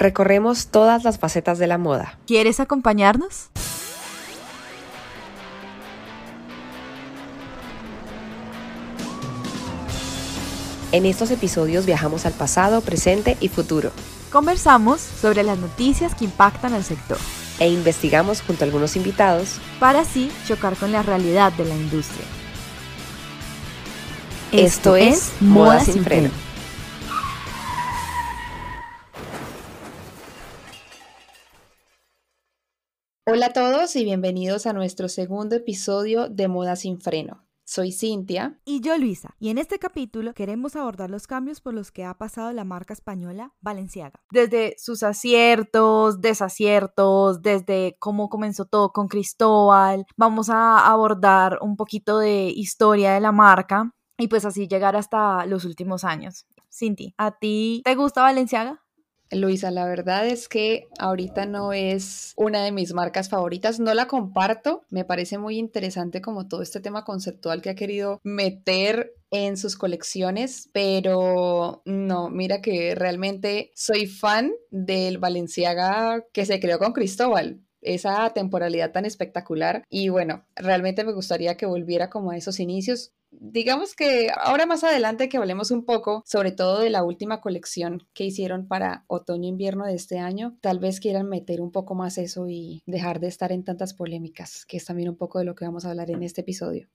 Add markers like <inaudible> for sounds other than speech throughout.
recorremos todas las facetas de la moda. ¿Quieres acompañarnos? En estos episodios viajamos al pasado, presente y futuro. Conversamos sobre las noticias que impactan al sector. E investigamos junto a algunos invitados para así chocar con la realidad de la industria. Esto, es Moda sin freno. Hola a todos y bienvenidos a nuestro segundo episodio de Moda sin freno. Soy Cintia. Y yo Luisa. Y en este capítulo queremos abordar los cambios por los que ha pasado la marca española Valenciaga. Desde sus aciertos, desaciertos, desde cómo comenzó todo con Cristóbal. Vamos a abordar un poquito de historia de la marca y pues así llegar hasta los últimos años. Cinti, ¿a ti te gusta Valenciaga? Luisa, la verdad es que ahorita no es una de mis marcas favoritas, no la comparto, me parece muy interesante como todo este tema conceptual que ha querido meter en sus colecciones, pero no, mira que realmente soy fan del Valenciaga que se creó con Cristóbal esa temporalidad tan espectacular. Y bueno, realmente me gustaría que volviera como a esos inicios digamos que ahora más adelante que hablemos un poco sobre todo de la última colección que hicieron para otoño-invierno de este año, tal vez quieran meter un poco más eso y dejar de estar en tantas polémicas, que es también un poco de lo que vamos a hablar en este episodio.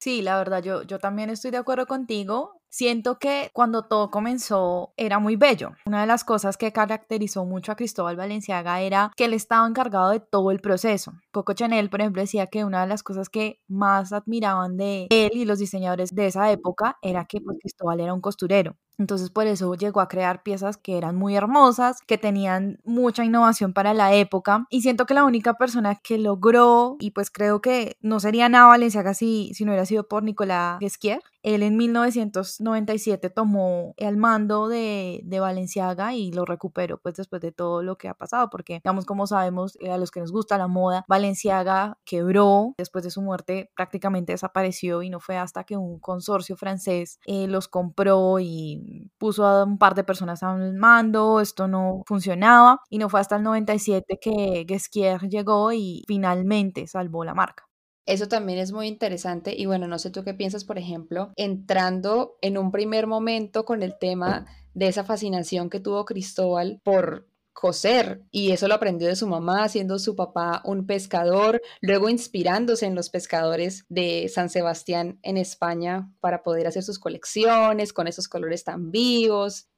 Sí, la verdad, yo, yo también estoy de acuerdo contigo. Siento que cuando todo comenzó era muy bello. Una de las cosas que caracterizó mucho a Cristóbal Valenciaga era que él estaba encargado de todo el proceso. Coco Chanel, por ejemplo, decía que una de las cosas que más admiraban de él y los diseñadores de esa época era que pues, Cristóbal era un costurero. Entonces por eso llegó a crear piezas que eran muy hermosas, que tenían mucha innovación para la época y siento que la única persona que logró y pues creo que no sería nada Valenciaga si, si no hubiera sido por Nicolás Guesquier, él en 1997 tomó el mando de, de, Valenciaga y lo recuperó pues después de todo lo que ha pasado, porque digamos como sabemos eh, a los que nos gusta la moda, Valenciaga quebró, después de su muerte prácticamente desapareció y no fue hasta que un consorcio francés eh, los compró y puso a un par de personas al mando, esto no funcionaba y no fue hasta el 97 que Guesquier llegó y finalmente salvó la marca. Eso también es muy interesante y bueno, no sé tú qué piensas, por ejemplo, entrando en un primer momento con el tema de esa fascinación que tuvo Cristóbal por coser y eso lo aprendió de su mamá, siendo su papá un pescador, luego inspirándose en los pescadores de San Sebastián en España para poder hacer sus colecciones con esos colores tan vivos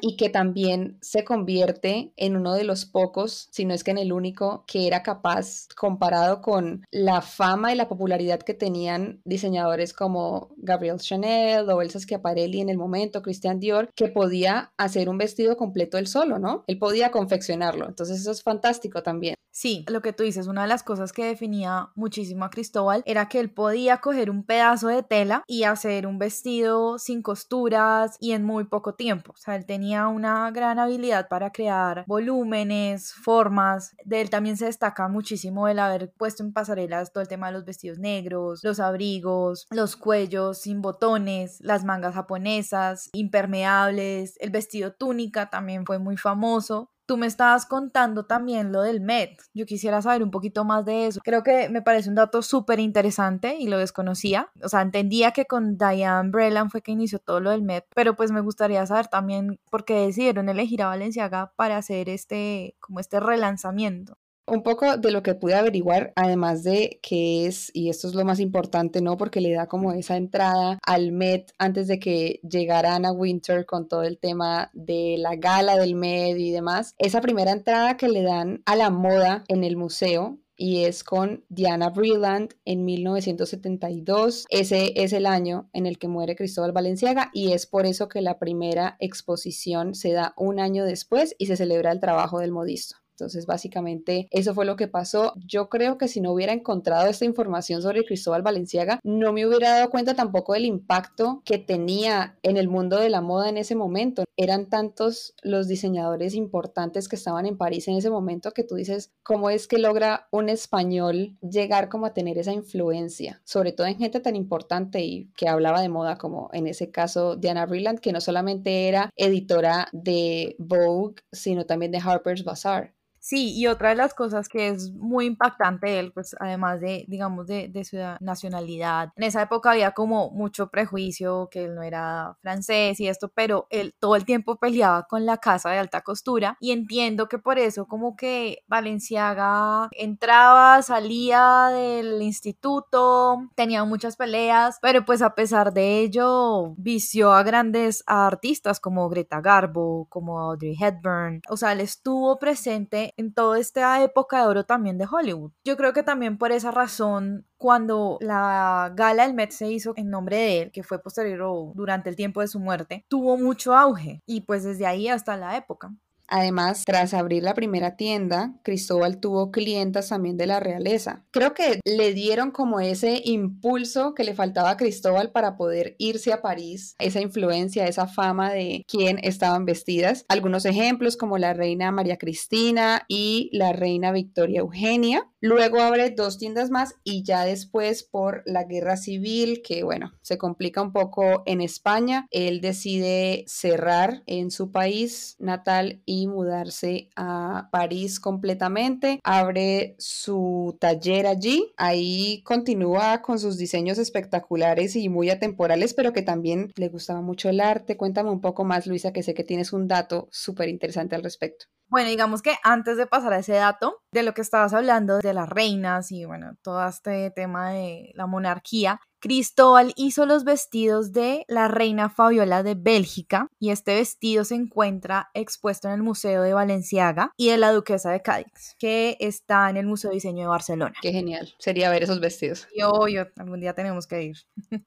y que también se convierte en uno de los pocos, si no es que en el único, que era capaz, comparado con la fama y la popularidad que tenían diseñadores como Gabriel Chanel o Elsa Schiaparelli en el momento, Christian Dior, que podía hacer un vestido completo él solo, ¿no? Él podía confeccionarlo. Entonces eso es fantástico también. Sí, lo que tú dices, una de las cosas que definía muchísimo a Cristóbal era que él podía coger un pedazo de tela y hacer un vestido sin costuras y en muy poco tiempo. O sea, él tenía una gran habilidad para crear volúmenes, formas. De él también se destaca muchísimo el haber puesto en pasarelas todo el tema de los vestidos negros, los abrigos, los cuellos sin botones, las mangas japonesas, impermeables, el vestido túnica también fue muy famoso. Tú me estabas contando también lo del Met. Yo quisiera saber un poquito más de eso. Creo que me parece un dato súper interesante y lo desconocía. O sea, entendía que con Diane Breland fue que inició todo lo del Met, pero pues me gustaría saber también por qué decidieron elegir a Valenciaga para hacer este, como este relanzamiento. Un poco de lo que pude averiguar, además de que es, y esto es lo más importante, ¿no? Porque le da como esa entrada al Met antes de que llegara Anna Winter con todo el tema de la gala del Met y demás. Esa primera entrada que le dan a la moda en el museo y es con Diana Breland en 1972. Ese es el año en el que muere Cristóbal Valenciaga y es por eso que la primera exposición se da un año después y se celebra el trabajo del modisto. Entonces, básicamente, eso fue lo que pasó. Yo creo que si no hubiera encontrado esta información sobre Cristóbal Valenciaga, no me hubiera dado cuenta tampoco del impacto que tenía en el mundo de la moda en ese momento. Eran tantos los diseñadores importantes que estaban en París en ese momento que tú dices, ¿cómo es que logra un español llegar como a tener esa influencia? Sobre todo en gente tan importante y que hablaba de moda como en ese caso Diana Vreeland, que no solamente era editora de Vogue, sino también de Harper's Bazaar. Sí, y otra de las cosas que es muy impactante él, pues además de, digamos, de, de, su nacionalidad, en esa época había como mucho prejuicio que él no era francés y esto, pero él todo el tiempo peleaba con la casa de alta costura y entiendo que por eso como que Valenciaga entraba, salía del instituto, tenía muchas peleas, pero pues a pesar de ello vició a grandes artistas como Greta Garbo, como Audrey Hepburn, o sea, él estuvo presente en toda esta época de oro también de Hollywood. Yo creo que también por esa razón cuando la gala del Met se hizo en nombre de él, que fue posterior durante el tiempo de su muerte, tuvo mucho auge y pues desde ahí hasta la época. Además, tras abrir la primera tienda, Cristóbal tuvo clientas también de la realeza. Creo que le dieron como ese impulso que le faltaba a Cristóbal para poder irse a París, esa influencia, esa fama de quién estaban vestidas. Algunos ejemplos como la reina María Cristina y la reina Victoria Eugenia. Luego abre dos tiendas más y ya después por la guerra civil, que bueno, se complica un poco en España, él decide cerrar en su país natal y mudarse a París completamente. Abre su taller allí. Ahí continúa con sus diseños espectaculares y muy atemporales, pero que también le gustaba mucho el arte. Cuéntame un poco más, Luisa, que sé que tienes un dato súper interesante al respecto. Bueno, digamos que antes de pasar a ese dato, de lo que estabas hablando, de las reinas y bueno, todo este tema de la monarquía, Cristóbal hizo los vestidos de la reina Fabiola de Bélgica y este vestido se encuentra expuesto en el Museo de Valenciaga y de la Duquesa de Cádiz, que está en el Museo de Diseño de Barcelona. Qué genial, sería ver esos vestidos. Yo, yo, algún día tenemos que ir. <laughs>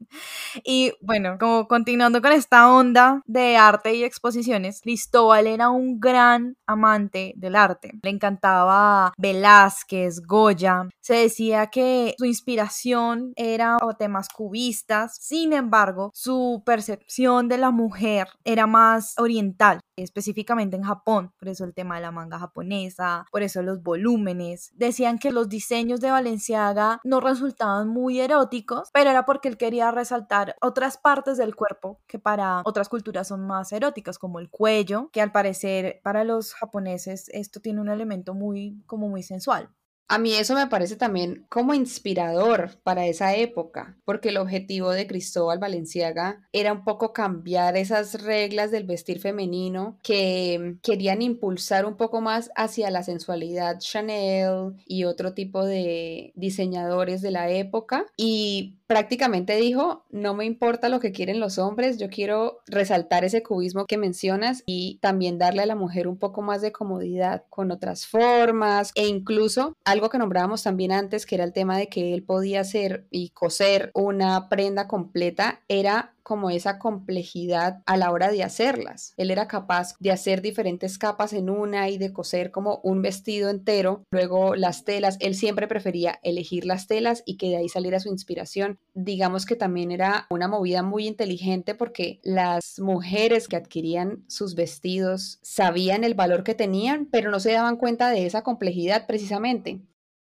y bueno, como continuando con esta onda de arte y exposiciones, Cristóbal era un gran amante del arte. Le encantaba Velázquez, Goya. Se decía que su inspiración era temas cubistas. Sin embargo, su percepción de la mujer era más oriental, específicamente en Japón, por eso el tema de la manga japonesa, por eso los volúmenes. Decían que los diseños de Valenciaga no resultaban muy eróticos, pero era porque él quería resaltar otras partes del cuerpo que para otras culturas son más eróticas, como el cuello, que al parecer para los japoneses esto tiene un elemento muy como muy sensual. A mí eso me parece también como inspirador para esa época, porque el objetivo de Cristóbal Valenciaga era un poco cambiar esas reglas del vestir femenino que querían impulsar un poco más hacia la sensualidad Chanel y otro tipo de diseñadores de la época. Y prácticamente dijo, no me importa lo que quieren los hombres, yo quiero resaltar ese cubismo que mencionas y también darle a la mujer un poco más de comodidad con otras formas e incluso algo que nombrábamos también antes, que era el tema de que él podía hacer y coser una prenda completa, era como esa complejidad a la hora de hacerlas. Él era capaz de hacer diferentes capas en una y de coser como un vestido entero. Luego las telas, él siempre prefería elegir las telas y que de ahí saliera su inspiración. Digamos que también era una movida muy inteligente porque las mujeres que adquirían sus vestidos sabían el valor que tenían, pero no se daban cuenta de esa complejidad precisamente.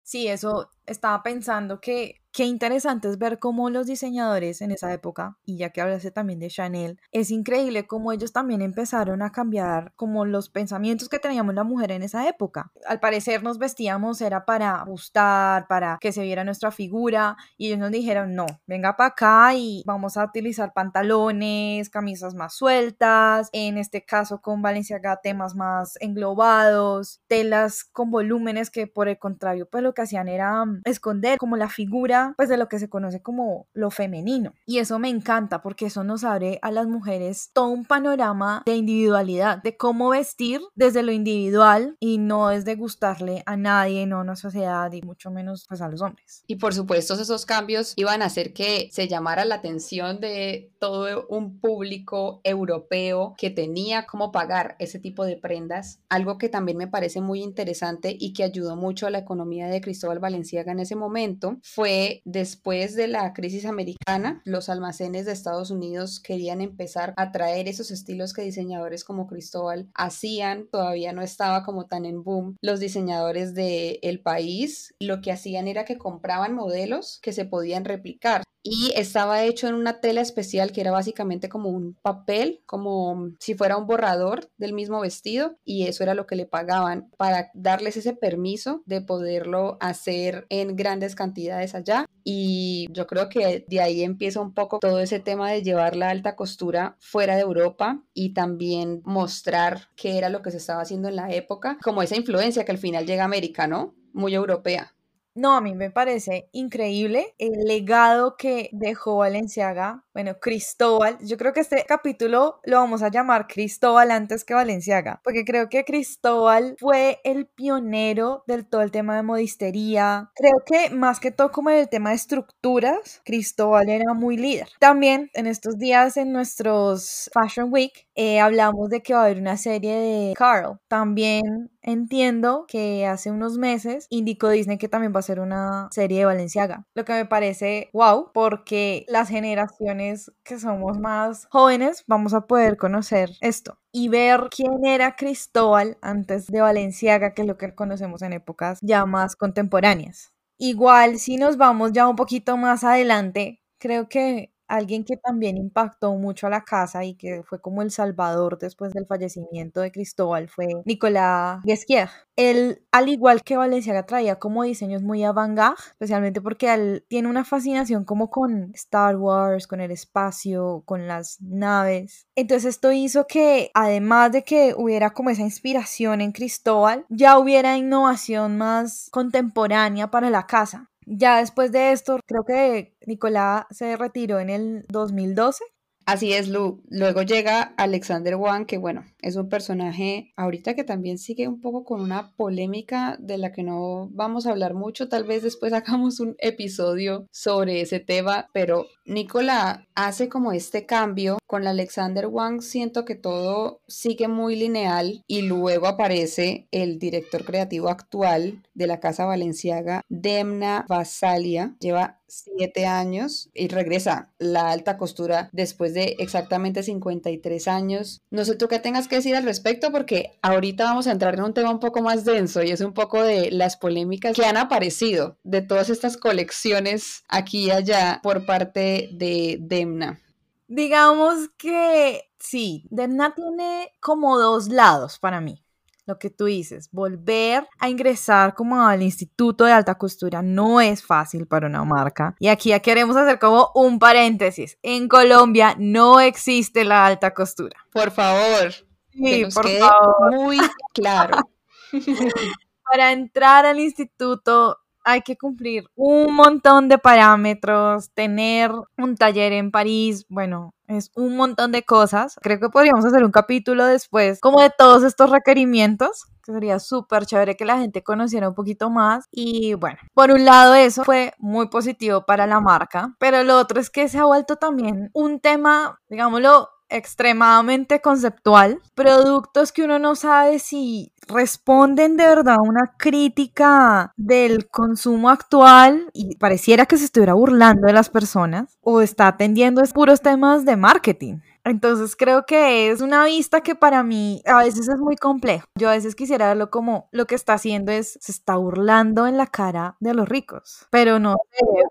Sí, eso estaba pensando que qué interesante es ver cómo los diseñadores en esa época, y ya que hablaste también de Chanel, es increíble cómo ellos también empezaron a cambiar como los pensamientos que teníamos la mujer en esa época. Al parecer nos vestíamos era para gustar, para que se viera nuestra figura, y ellos nos dijeron, no, venga para acá y vamos a utilizar pantalones, camisas más sueltas, en este caso con Valenciaga temas más englobados, telas con volúmenes que por el contrario pues lo que hacían era esconder como la figura pues de lo que se conoce como lo femenino. Y eso me encanta porque eso nos abre a las mujeres todo un panorama de individualidad, de cómo vestir desde lo individual y no es de gustarle a nadie, no a una sociedad y mucho menos pues a los hombres. Y por supuesto esos cambios iban a hacer que se llamara la atención de todo un público europeo que tenía cómo pagar ese tipo de prendas, algo que también me parece muy interesante y que ayudó mucho a la economía de Cristóbal Valenciaga en ese momento, fue después de la crisis americana, los almacenes de Estados Unidos querían empezar a traer esos estilos que diseñadores como Cristóbal hacían, todavía no estaba como tan en boom los diseñadores del el país, lo que hacían era que compraban modelos que se podían replicar y estaba hecho en una tela especial que era básicamente como un papel, como si fuera un borrador del mismo vestido y eso era lo que le pagaban para darles ese permiso de poderlo hacer en grandes cantidades allá y yo creo que de ahí empieza un poco todo ese tema de llevar la alta costura fuera de Europa y también mostrar qué era lo que se estaba haciendo en la época, como esa influencia que al final llega a América, ¿no? Muy europea. No, a mí me parece increíble el legado que dejó Valenciaga. Bueno, Cristóbal, yo creo que este capítulo lo vamos a llamar Cristóbal antes que Valenciaga, porque creo que Cristóbal fue el pionero del todo el tema de modistería. Creo que más que todo como en el tema de estructuras, Cristóbal era muy líder. También en estos días en nuestros Fashion Week eh, hablamos de que va a haber una serie de Carl. También entiendo que hace unos meses indicó Disney que también va a ser una serie de Valenciaga, lo que me parece wow, porque las generaciones que somos más jóvenes vamos a poder conocer esto y ver quién era Cristóbal antes de Valenciaga, que es lo que conocemos en épocas ya más contemporáneas. Igual, si nos vamos ya un poquito más adelante, creo que Alguien que también impactó mucho a la casa y que fue como el salvador después del fallecimiento de Cristóbal fue Nicolás Guesquier. Él, al igual que Valenciaga, traía como diseños muy avant-garde, especialmente porque él tiene una fascinación como con Star Wars, con el espacio, con las naves. Entonces esto hizo que, además de que hubiera como esa inspiración en Cristóbal, ya hubiera innovación más contemporánea para la casa. Ya después de esto, creo que Nicolás se retiró en el 2012 Así es, Lu. Luego llega Alexander Wang, que bueno, es un personaje ahorita que también sigue un poco con una polémica de la que no vamos a hablar mucho. Tal vez después <laughs> hagamos un episodio sobre ese tema, pero Nicola hace como este cambio. Con Alexander Wang siento que todo sigue muy lineal y luego aparece el director creativo actual de la Casa Valenciaga, Demna Vasalia. Lleva siete años y regresa la alta costura después de exactamente 53 años. No sé tú qué tengas que decir al respecto porque ahorita vamos a entrar en un tema un poco más denso y es un poco de las polémicas que han aparecido de todas estas colecciones aquí y allá por parte de Demna. Digamos que sí, Demna tiene como dos lados para mí lo que tú dices, volver a ingresar como al instituto de alta costura no es fácil para una marca. Y aquí ya queremos hacer como un paréntesis. En Colombia no existe la alta costura. Por favor. Sí, por favor. Muy claro. <laughs> para entrar al instituto hay que cumplir un montón de parámetros, tener un taller en París, bueno, es un montón de cosas. Creo que podríamos hacer un capítulo después como de todos estos requerimientos, que sería súper chévere que la gente conociera un poquito más. Y bueno, por un lado eso fue muy positivo para la marca, pero lo otro es que se ha vuelto también un tema, digámoslo, extremadamente conceptual, productos que uno no sabe si responden de verdad a una crítica del consumo actual y pareciera que se estuviera burlando de las personas o está atendiendo puros temas de marketing. Entonces creo que es una vista que para mí a veces es muy complejo. Yo a veces quisiera verlo como lo que está haciendo es se está burlando en la cara de los ricos, pero no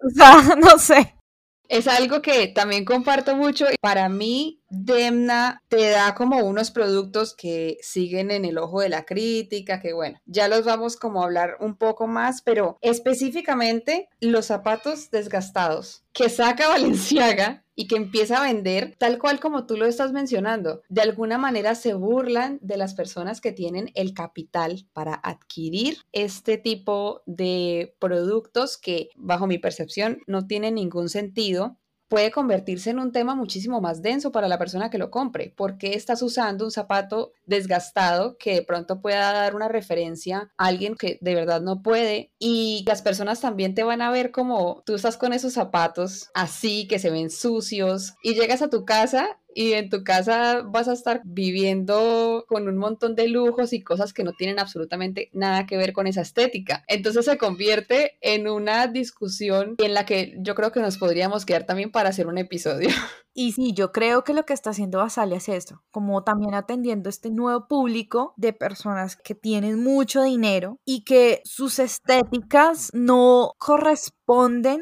<laughs> no sé. Es algo que también comparto mucho. Para mí, Demna te da como unos productos que siguen en el ojo de la crítica, que bueno, ya los vamos como a hablar un poco más, pero específicamente los zapatos desgastados que saca <laughs> Valenciaga y que empieza a vender tal cual como tú lo estás mencionando. De alguna manera se burlan de las personas que tienen el capital para adquirir este tipo de productos que bajo mi percepción no tienen ningún sentido puede convertirse en un tema muchísimo más denso para la persona que lo compre. ¿Por qué estás usando un zapato desgastado que de pronto pueda dar una referencia a alguien que de verdad no puede? Y las personas también te van a ver como tú estás con esos zapatos así, que se ven sucios, y llegas a tu casa y en tu casa vas a estar viviendo con un montón de lujos y cosas que no tienen absolutamente nada que ver con esa estética. Entonces se convierte en una discusión en la que yo creo que nos podríamos quedar también para hacer un episodio. <laughs> Y sí, yo creo que lo que está haciendo Basalia es esto, como también atendiendo este nuevo público de personas que tienen mucho dinero y que sus estéticas no corresponden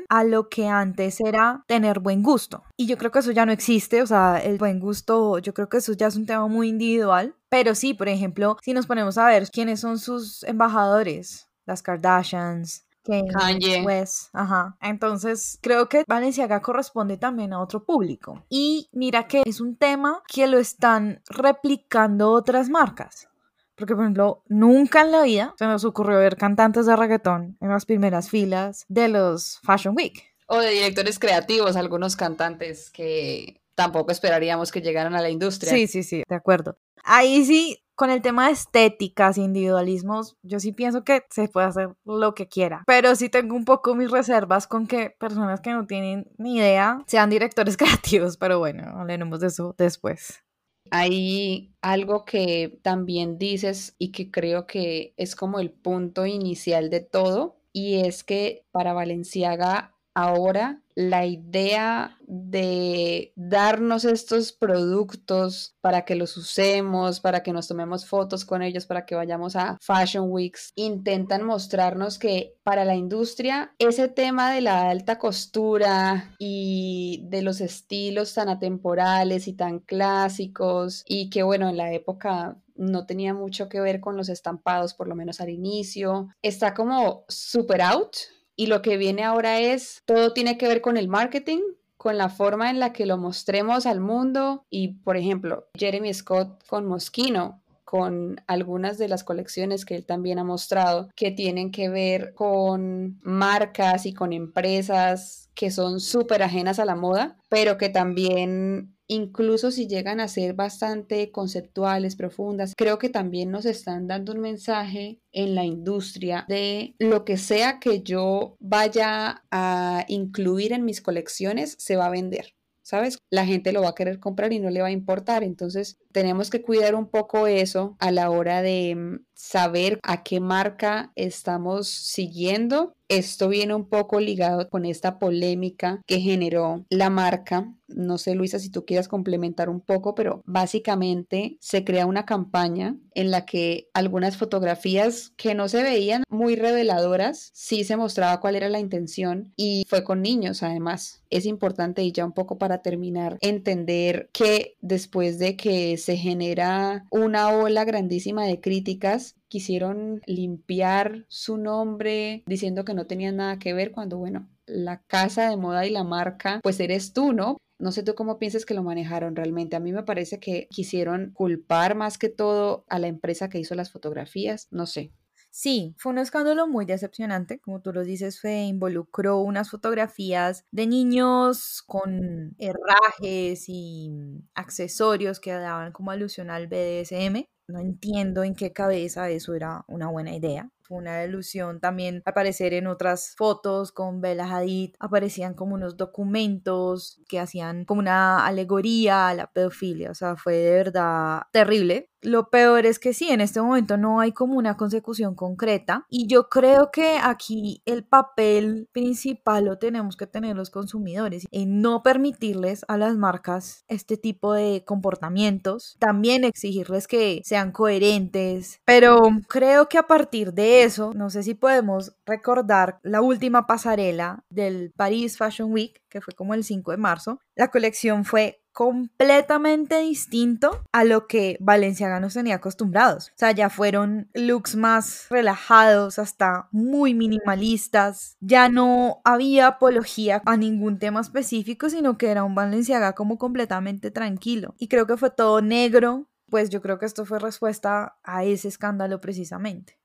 a lo que antes era tener buen gusto. Y yo creo que eso ya no existe, o sea, el buen gusto, yo creo que eso ya es un tema muy individual. Pero sí, por ejemplo, si nos ponemos a ver quiénes son sus embajadores, las Kardashians, Kanye. ajá. Entonces, creo que Valenciaga corresponde también a otro público. Y mira que es un tema que lo están replicando otras marcas. Porque, por ejemplo, nunca en la vida se nos ocurrió ver cantantes de reggaetón en las primeras filas de los Fashion Week. O de directores creativos, algunos cantantes que tampoco esperaríamos que llegaran a la industria. Sí, sí, sí, de acuerdo. Ahí sí con el tema de estéticas, individualismos, yo sí pienso que se puede hacer lo que quiera, pero sí tengo un poco mis reservas con que personas que no tienen ni idea sean directores <laughs> creativos, pero bueno, hablaremos de eso después. Hay algo que también dices y que creo que es como el punto inicial de todo, y es que para Valenciaga ahora la idea de darnos estos productos para que los usemos, para que nos tomemos fotos con ellos, para que vayamos a Fashion Weeks, intentan mostrarnos que para la industria ese tema de la alta costura y de los estilos tan atemporales y tan clásicos y que bueno, en la época no tenía mucho que ver con los estampados, por lo menos al inicio, está como super out y lo que viene ahora es, todo tiene que ver con el marketing, con la forma en la que lo mostremos al mundo y, por ejemplo, Jeremy Scott con Moschino, con algunas de las colecciones que él también ha mostrado que tienen que ver con marcas y con empresas que son súper ajenas a la moda, pero que también incluso si llegan a ser bastante conceptuales, profundas, creo que también nos están dando un mensaje en la industria de lo que sea que yo vaya a incluir en mis colecciones se va a vender. ¿Sabes? La gente lo va a querer comprar y no le va a importar. Entonces, tenemos que cuidar un poco eso a la hora de mm, saber a qué marca estamos siguiendo. Esto viene un poco ligado con esta polémica que generó la marca. No sé, Luisa, si tú quieras complementar un poco, pero básicamente se crea una campaña en la que algunas fotografías que no se veían muy reveladoras, sí se mostraba cuál era la intención y fue con niños además. Es importante y ya un poco para terminar, entender que después de que se genera una ola grandísima de críticas, quisieron limpiar su nombre diciendo que no tenían nada que ver cuando, bueno, la casa de moda y la marca, pues eres tú, ¿no? No sé tú cómo piensas que lo manejaron realmente. A mí me parece que quisieron culpar más que todo a la empresa que hizo las fotografías. No sé. Sí, fue un escándalo muy decepcionante, como tú lo dices, fue, involucró unas fotografías de niños con herrajes y accesorios que daban como alusión al BDSM. No entiendo en qué cabeza eso era una buena idea. Fue una ilusión también aparecer en otras fotos con Bella Hadid. Aparecían como unos documentos que hacían como una alegoría a la pedofilia. O sea, fue de verdad terrible. Lo peor es que sí, en este momento no hay como una consecución concreta y yo creo que aquí el papel principal lo tenemos que tener los consumidores en no permitirles a las marcas este tipo de comportamientos, también exigirles que sean coherentes, pero creo que a partir de eso, no sé si podemos recordar la última pasarela del Paris Fashion Week, que fue como el 5 de marzo, la colección fue completamente distinto a lo que Valenciaga nos tenía acostumbrados. O sea, ya fueron looks más relajados, hasta muy minimalistas. Ya no había apología a ningún tema específico, sino que era un Valenciaga como completamente tranquilo. Y creo que fue todo negro, pues yo creo que esto fue respuesta a ese escándalo precisamente.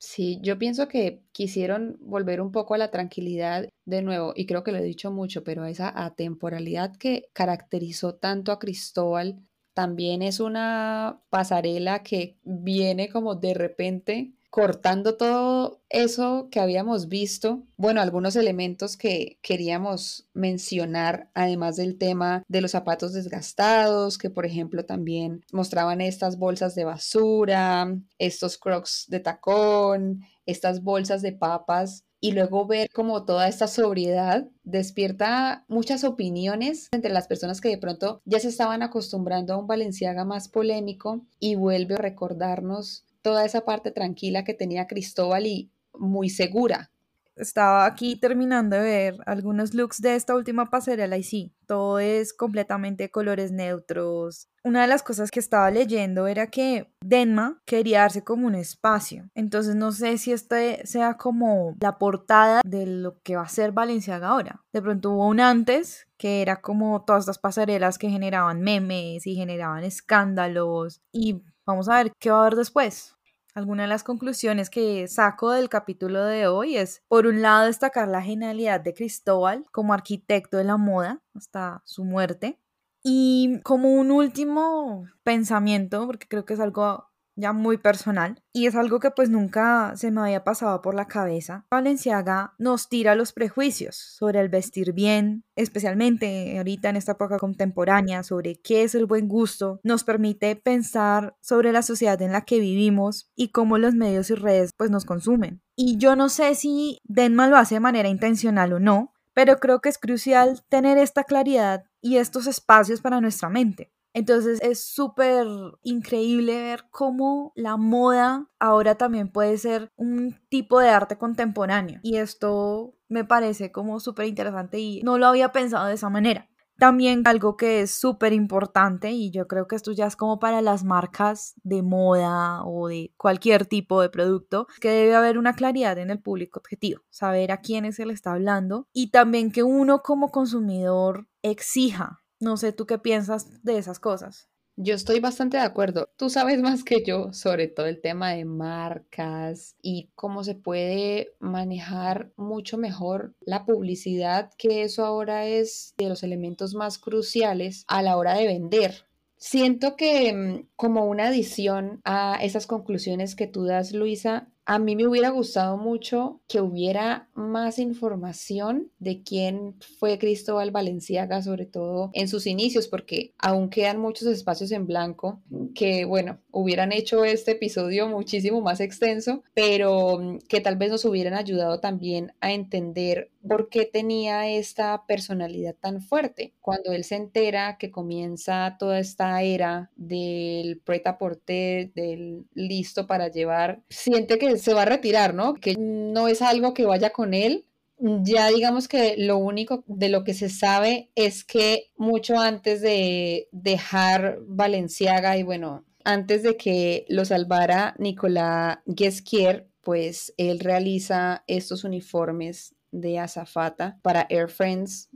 Sí, yo pienso que quisieron volver un poco a la tranquilidad de nuevo, y creo que lo he dicho mucho, pero esa atemporalidad que caracterizó tanto a Cristóbal también es una pasarela que viene como de repente cortando todo eso que habíamos visto, bueno, algunos elementos que queríamos mencionar, además del tema de los zapatos desgastados, que por ejemplo también mostraban estas bolsas de basura, estos crocs de tacón, estas bolsas de papas y luego ver como toda esta sobriedad despierta muchas opiniones entre las personas que de pronto ya se estaban acostumbrando a un Valenciaga más polémico y vuelve a recordarnos toda esa parte tranquila que tenía Cristóbal y muy segura. Estaba aquí terminando de ver algunos looks de esta última pasarela y sí, todo es completamente colores neutros. Una de las cosas que estaba leyendo era que Denma quería darse como un espacio. Entonces no sé si este sea como la portada de lo que va a ser Valenciaga ahora. De pronto hubo un antes que era como todas estas pasarelas que generaban memes y generaban escándalos y vamos a ver qué va a haber después. Alguna de las conclusiones que saco del capítulo de hoy es, por un lado, destacar la genialidad de Cristóbal como arquitecto de la moda hasta su muerte. Y como un último pensamiento, porque creo que es algo ya muy personal y es algo que pues nunca se me había pasado por la cabeza. Valenciaga nos tira los prejuicios sobre el vestir bien, especialmente ahorita en esta época contemporánea, sobre qué es el buen gusto, nos permite pensar sobre la sociedad en la que vivimos y cómo los medios y redes pues nos consumen. Y yo no sé si Denma lo hace de manera intencional o no, pero creo que es crucial tener esta claridad y estos espacios para nuestra mente. Entonces es súper increíble ver cómo la moda ahora también puede ser un tipo de arte contemporáneo. Y esto me parece como súper interesante y no lo había pensado de esa manera. También algo que es súper importante y yo creo que esto ya es como para las marcas de moda o de cualquier tipo de producto, que debe haber una claridad en el público objetivo, saber a quiénes se le está hablando y también que uno como consumidor exija no sé, ¿tú qué piensas de esas cosas? Yo estoy bastante de acuerdo. Tú sabes más que yo sobre todo el tema de marcas y cómo se puede manejar mucho mejor la publicidad, que eso ahora es de los elementos más cruciales a la hora de vender. Siento que mm, como una adición a esas conclusiones que tú das, Luisa, a mí me hubiera gustado mucho que hubiera más información de quién fue Cristóbal Valenciaga, sobre todo en sus inicios, porque aún quedan muchos espacios en blanco que, bueno, hubieran hecho este episodio muchísimo más extenso, pero mm, que tal vez nos hubieran ayudado también a entender por qué tenía esta personalidad tan fuerte. Cuando él se entera que comienza toda esta era del preta porter, del listo para llevar, siente que se va a retirar, ¿no? Que no es algo que vaya con él. Ya digamos que lo único de lo que se sabe es que mucho antes de dejar Valenciaga y bueno, antes de que lo salvara Nicolás Guesquier, pues él realiza estos uniformes de azafata para Air Friends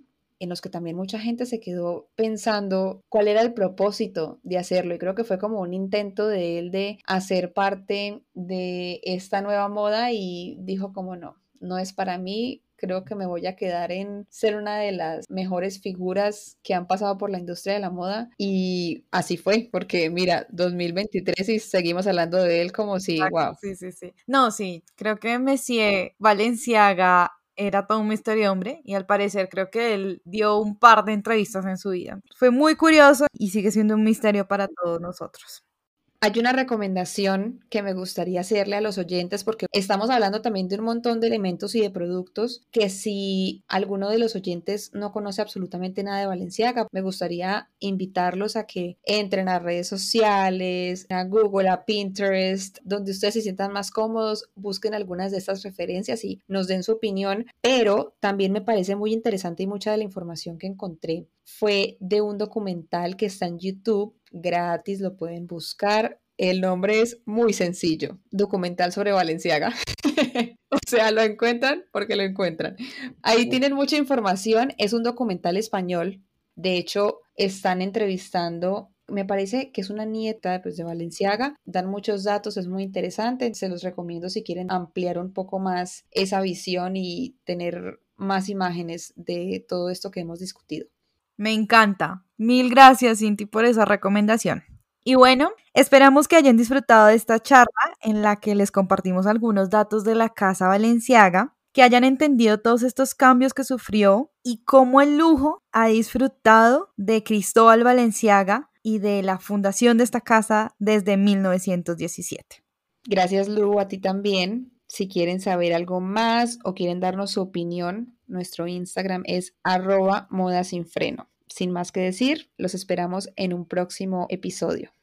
en los que también mucha gente se quedó pensando cuál era el propósito de hacerlo y creo que fue como un intento de él de hacer parte de esta nueva moda y dijo como no, no es para mí, creo que me voy a quedar en ser una de las mejores figuras que han pasado por la industria de la moda y así fue, porque mira, 2023 y seguimos hablando de él como si, wow. Sí, sí, sí. No, sí, creo que Messier Valenciaga era todo un misterio hombre y al parecer creo que él dio un par de entrevistas en su vida. Fue muy curioso y sigue siendo un misterio para todos nosotros. Hay una recomendación que me gustaría hacerle a los oyentes porque estamos hablando también de un montón de elementos y de productos que si alguno de los oyentes no conoce absolutamente nada de Valenciaga, me gustaría invitarlos a que entren a redes sociales, a Google, a Pinterest, donde ustedes se sientan más cómodos, busquen algunas de estas referencias y nos den su opinión, pero también me parece muy interesante y mucha de la información que encontré fue de un documental que está en YouTube, gratis, lo pueden buscar. El nombre es muy sencillo, documental sobre Valenciaga. <laughs> o sea, lo encuentran porque lo encuentran. Ahí tienen mucha información, es un documental español. De hecho, están entrevistando me parece que es una nieta pues, de Valenciaga, dan muchos datos, es muy interesante, se los recomiendo si quieren ampliar un poco más esa visión y tener más imágenes de todo esto que hemos discutido. Me encanta. Mil gracias, Cinti, por esa recomendación. Y bueno, esperamos que hayan disfrutado de esta charla en la que les compartimos algunos datos de la Casa Valenciaga, que hayan entendido todos estos cambios que sufrió y cómo el lujo ha disfrutado de Cristóbal Valenciaga y de la fundación de esta casa desde 1917. Gracias, Lu, a ti también. Si quieren saber algo más o quieren darnos su opinión, nuestro Instagram es arroba. Sin más que decir, los esperamos en un próximo episodio.